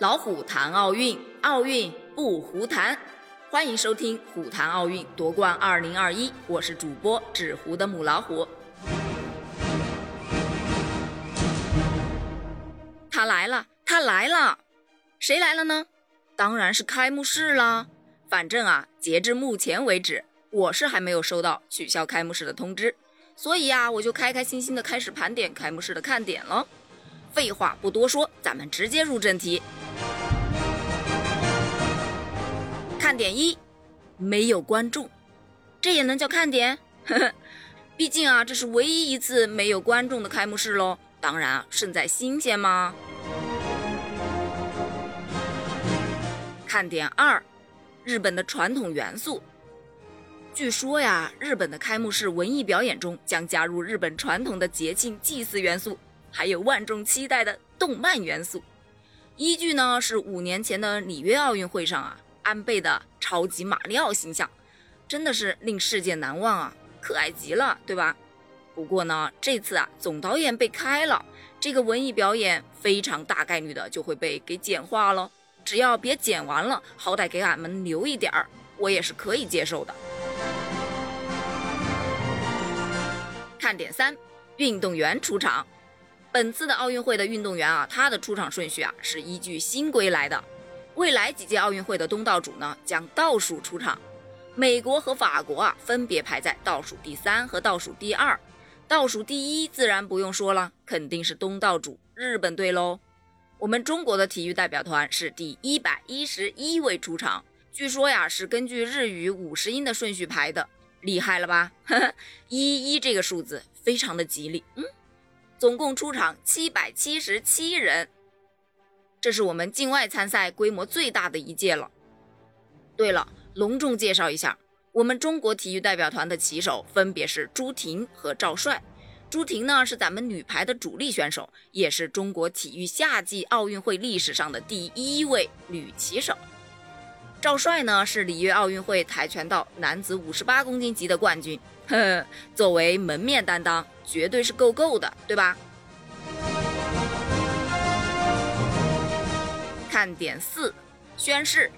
老虎谈奥运，奥运不胡谈。欢迎收听《虎谈奥运夺冠二零二一》，我是主播纸糊的母老虎。他来了，他来了，谁来了呢？当然是开幕式啦。反正啊，截至目前为止，我是还没有收到取消开幕式的通知，所以呀，我就开开心心的开始盘点开幕式的看点了。废话不多说，咱们直接入正题。看点一，没有观众，这也能叫看点？呵呵，毕竟啊，这是唯一一次没有观众的开幕式喽。当然啊，胜在新鲜嘛。看点二，日本的传统元素。据说呀，日本的开幕式文艺表演中将加入日本传统的节庆祭祀元素。还有万众期待的动漫元素，依据呢是五年前的里约奥运会上啊安倍的超级马里奥形象，真的是令世界难忘啊，可爱极了，对吧？不过呢这次啊总导演被开了，这个文艺表演非常大概率的就会被给简化了，只要别剪完了，好歹给俺们留一点儿，我也是可以接受的。看点三，运动员出场。本次的奥运会的运动员啊，他的出场顺序啊是依据新规来的。未来几届奥运会的东道主呢，将倒数出场。美国和法国啊，分别排在倒数第三和倒数第二。倒数第一自然不用说了，肯定是东道主日本队喽。我们中国的体育代表团是第一百一十一位出场，据说呀是根据日语五十音的顺序排的，厉害了吧？一一这个数字非常的吉利，嗯。总共出场七百七十七人，这是我们境外参赛规模最大的一届了。对了，隆重介绍一下，我们中国体育代表团的旗手分别是朱婷和赵帅。朱婷呢是咱们女排的主力选手，也是中国体育夏季奥运会历史上的第一位女旗手。赵帅呢是里约奥运会跆拳道男子五十八公斤级的冠军。呵，作为门面担当，绝对是够够的，对吧？看点四，宣誓。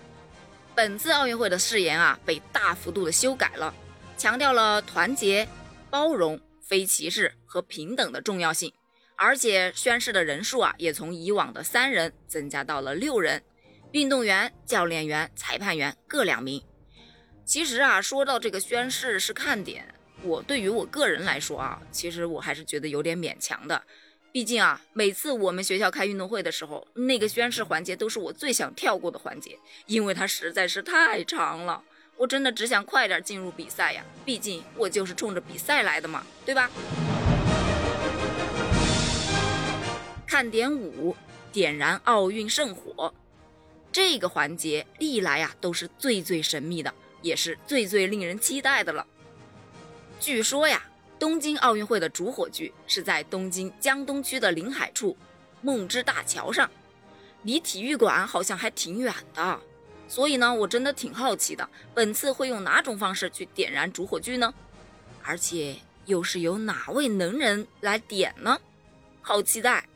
本次奥运会的誓言啊，被大幅度的修改了，强调了团结、包容、非歧视和平等的重要性，而且宣誓的人数啊，也从以往的三人增加到了六人，运动员、教练员、裁判员各两名。其实啊，说到这个宣誓是看点。我对于我个人来说啊，其实我还是觉得有点勉强的。毕竟啊，每次我们学校开运动会的时候，那个宣誓环节都是我最想跳过的环节，因为它实在是太长了。我真的只想快点进入比赛呀，毕竟我就是冲着比赛来的嘛，对吧？看点五，点燃奥运圣火，这个环节历来呀都是最最神秘的，也是最最令人期待的了。据说呀，东京奥运会的主火炬是在东京江东区的临海处梦之大桥上，离体育馆好像还挺远的。所以呢，我真的挺好奇的，本次会用哪种方式去点燃主火炬呢？而且又是由哪位能人来点呢？好期待！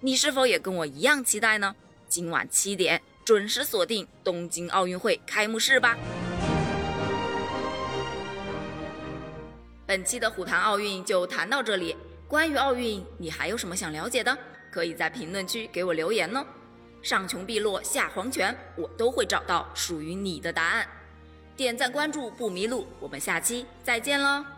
你是否也跟我一样期待呢？今晚七点准时锁定东京奥运会开幕式吧。本期的虎谈奥运就谈到这里。关于奥运，你还有什么想了解的？可以在评论区给我留言哦。上穷碧落下黄泉，我都会找到属于你的答案。点赞关注不迷路，我们下期再见喽。